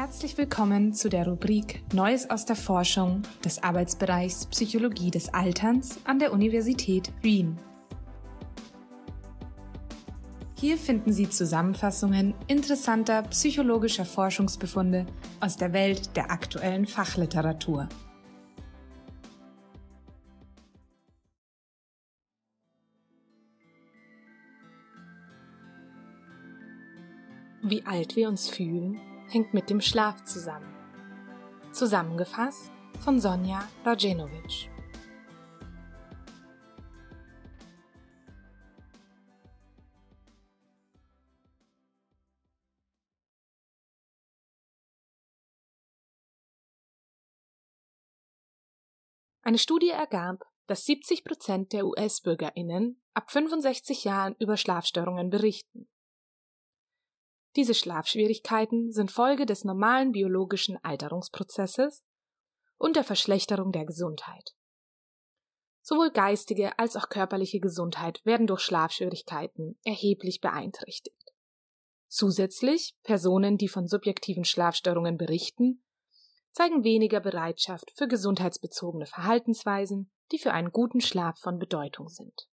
Herzlich willkommen zu der Rubrik Neues aus der Forschung des Arbeitsbereichs Psychologie des Alterns an der Universität Wien. Hier finden Sie Zusammenfassungen interessanter psychologischer Forschungsbefunde aus der Welt der aktuellen Fachliteratur. Wie alt wir uns fühlen, hängt mit dem Schlaf zusammen. Zusammengefasst von Sonja Rajenovic. Eine Studie ergab, dass 70 Prozent der US-BürgerInnen ab 65 Jahren über Schlafstörungen berichten. Diese Schlafschwierigkeiten sind Folge des normalen biologischen Alterungsprozesses und der Verschlechterung der Gesundheit. Sowohl geistige als auch körperliche Gesundheit werden durch Schlafschwierigkeiten erheblich beeinträchtigt. Zusätzlich Personen, die von subjektiven Schlafstörungen berichten, zeigen weniger Bereitschaft für gesundheitsbezogene Verhaltensweisen, die für einen guten Schlaf von Bedeutung sind.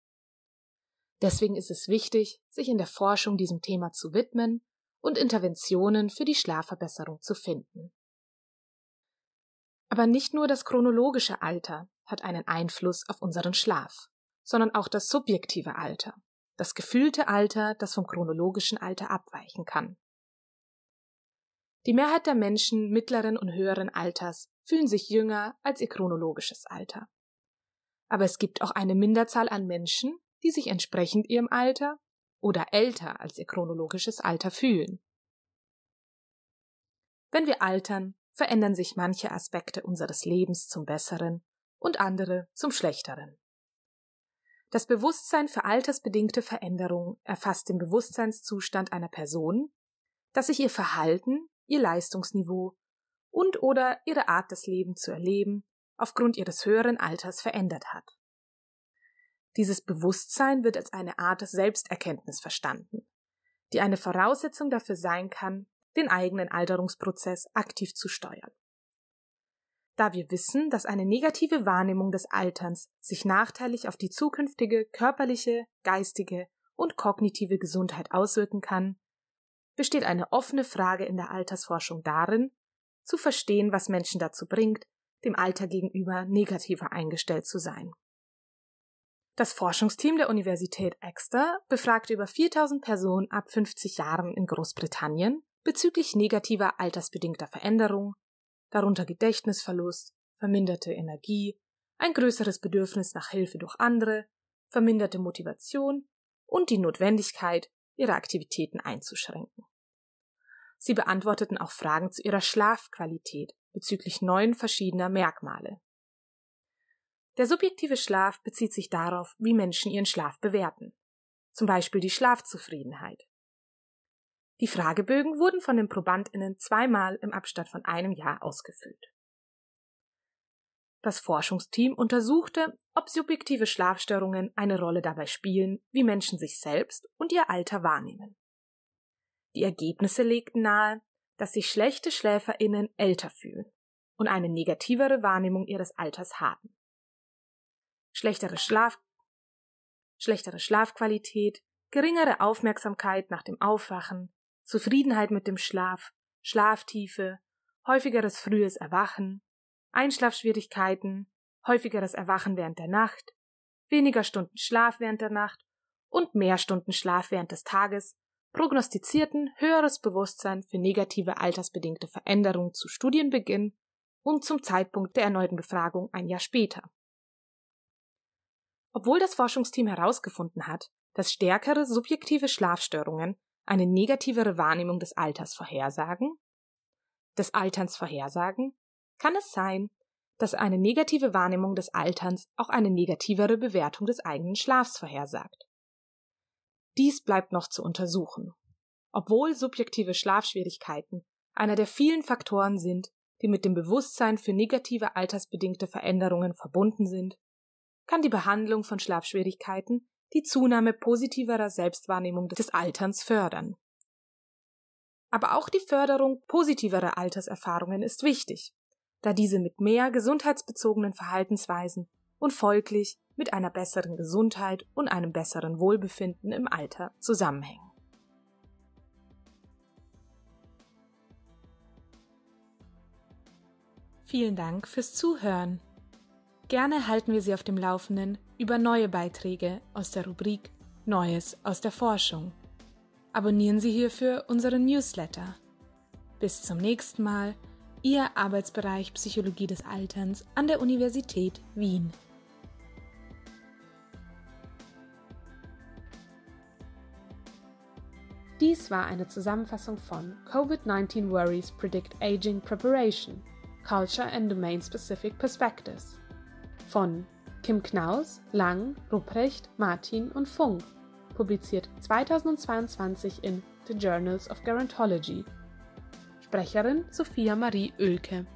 Deswegen ist es wichtig, sich in der Forschung diesem Thema zu widmen und Interventionen für die Schlafverbesserung zu finden. Aber nicht nur das chronologische Alter hat einen Einfluss auf unseren Schlaf, sondern auch das subjektive Alter, das gefühlte Alter, das vom chronologischen Alter abweichen kann. Die Mehrheit der Menschen mittleren und höheren Alters fühlen sich jünger als ihr chronologisches Alter. Aber es gibt auch eine Minderzahl an Menschen, die sich entsprechend ihrem Alter oder älter als ihr chronologisches Alter fühlen. Wenn wir altern, verändern sich manche Aspekte unseres Lebens zum Besseren und andere zum Schlechteren. Das Bewusstsein für altersbedingte Veränderungen erfasst den Bewusstseinszustand einer Person, dass sich ihr Verhalten, ihr Leistungsniveau und oder ihre Art des Lebens zu erleben aufgrund ihres höheren Alters verändert hat. Dieses Bewusstsein wird als eine Art Selbsterkenntnis verstanden, die eine Voraussetzung dafür sein kann, den eigenen Alterungsprozess aktiv zu steuern. Da wir wissen, dass eine negative Wahrnehmung des Alterns sich nachteilig auf die zukünftige körperliche, geistige und kognitive Gesundheit auswirken kann, besteht eine offene Frage in der Altersforschung darin, zu verstehen, was Menschen dazu bringt, dem Alter gegenüber negativer eingestellt zu sein. Das Forschungsteam der Universität Exeter befragte über 4000 Personen ab 50 Jahren in Großbritannien bezüglich negativer altersbedingter Veränderungen, darunter Gedächtnisverlust, verminderte Energie, ein größeres Bedürfnis nach Hilfe durch andere, verminderte Motivation und die Notwendigkeit, ihre Aktivitäten einzuschränken. Sie beantworteten auch Fragen zu ihrer Schlafqualität bezüglich neun verschiedener Merkmale. Der subjektive Schlaf bezieht sich darauf, wie Menschen ihren Schlaf bewerten. Zum Beispiel die Schlafzufriedenheit. Die Fragebögen wurden von den ProbandInnen zweimal im Abstand von einem Jahr ausgefüllt. Das Forschungsteam untersuchte, ob subjektive Schlafstörungen eine Rolle dabei spielen, wie Menschen sich selbst und ihr Alter wahrnehmen. Die Ergebnisse legten nahe, dass sich schlechte SchläferInnen älter fühlen und eine negativere Wahrnehmung ihres Alters haben schlechtere Schlaf, schlechtere Schlafqualität, geringere Aufmerksamkeit nach dem Aufwachen, Zufriedenheit mit dem Schlaf, Schlaftiefe, häufigeres frühes Erwachen, Einschlafschwierigkeiten, häufigeres Erwachen während der Nacht, weniger Stunden Schlaf während der Nacht und mehr Stunden Schlaf während des Tages prognostizierten höheres Bewusstsein für negative altersbedingte Veränderungen zu Studienbeginn und zum Zeitpunkt der erneuten Befragung ein Jahr später. Obwohl das Forschungsteam herausgefunden hat, dass stärkere subjektive Schlafstörungen eine negativere Wahrnehmung des Alters vorhersagen, des Alterns vorhersagen, kann es sein, dass eine negative Wahrnehmung des Alterns auch eine negativere Bewertung des eigenen Schlafs vorhersagt. Dies bleibt noch zu untersuchen. Obwohl subjektive Schlafschwierigkeiten einer der vielen Faktoren sind, die mit dem Bewusstsein für negative altersbedingte Veränderungen verbunden sind, kann die Behandlung von Schlafschwierigkeiten die Zunahme positiverer Selbstwahrnehmung des Alterns fördern. Aber auch die Förderung positiverer Alterserfahrungen ist wichtig, da diese mit mehr gesundheitsbezogenen Verhaltensweisen und folglich mit einer besseren Gesundheit und einem besseren Wohlbefinden im Alter zusammenhängen. Vielen Dank fürs Zuhören. Gerne halten wir Sie auf dem Laufenden über neue Beiträge aus der Rubrik Neues aus der Forschung. Abonnieren Sie hierfür unseren Newsletter. Bis zum nächsten Mal, Ihr Arbeitsbereich Psychologie des Alterns an der Universität Wien. Dies war eine Zusammenfassung von COVID-19 Worries Predict Aging Preparation, Culture and Domain Specific Perspectives von Kim Knaus, Lang, Rupprecht, Martin und Funk, publiziert 2022 in The Journals of Gerontology. Sprecherin Sophia Marie Oelke